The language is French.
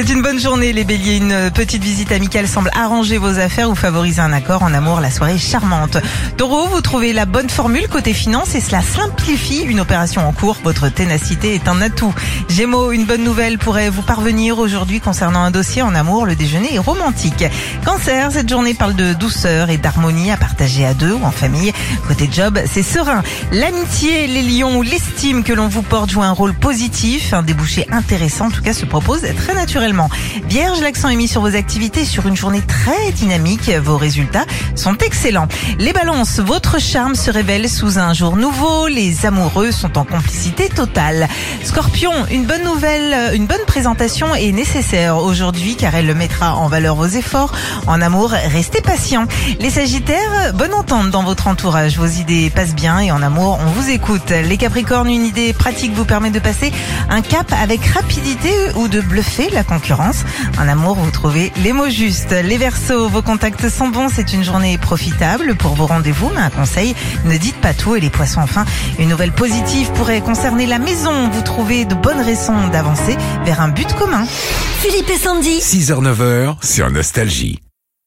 C'est une bonne journée les béliers. Une petite visite amicale semble arranger vos affaires ou favoriser un accord en amour. La soirée est charmante. Taureau, vous trouvez la bonne formule côté finance et cela simplifie une opération en cours. Votre ténacité est un atout. Gémeaux, une bonne nouvelle pourrait vous parvenir aujourd'hui concernant un dossier en amour. Le déjeuner est romantique. Cancer, cette journée parle de douceur et d'harmonie à partager à deux ou en famille. Côté job, c'est serein. L'amitié, les lions ou l'estime que l'on vous porte joue un rôle positif. Un débouché intéressant, en tout cas, se propose très Vierge, l'accent est mis sur vos activités sur une journée très dynamique. Vos résultats sont excellents. Les balances, votre charme se révèle sous un jour nouveau. Les amoureux sont en complicité totale. Scorpion, une bonne nouvelle, une bonne présentation est nécessaire aujourd'hui car elle mettra en valeur vos efforts. En amour, restez patient. Les sagittaires, bonne entente dans votre entourage. Vos idées passent bien et en amour, on vous écoute. Les capricornes, une idée pratique vous permet de passer un cap avec rapidité ou de bluffer la concurrence. En amour, vous trouvez les mots justes. Les versos, vos contacts sont bons, c'est une journée profitable pour vos rendez-vous, mais un conseil, ne dites pas tout. Et les poissons, enfin, une nouvelle positive pourrait concerner la maison. Vous trouvez de bonnes raisons d'avancer vers un but commun. Philippe et Sandy. 6h-9h sur Nostalgie.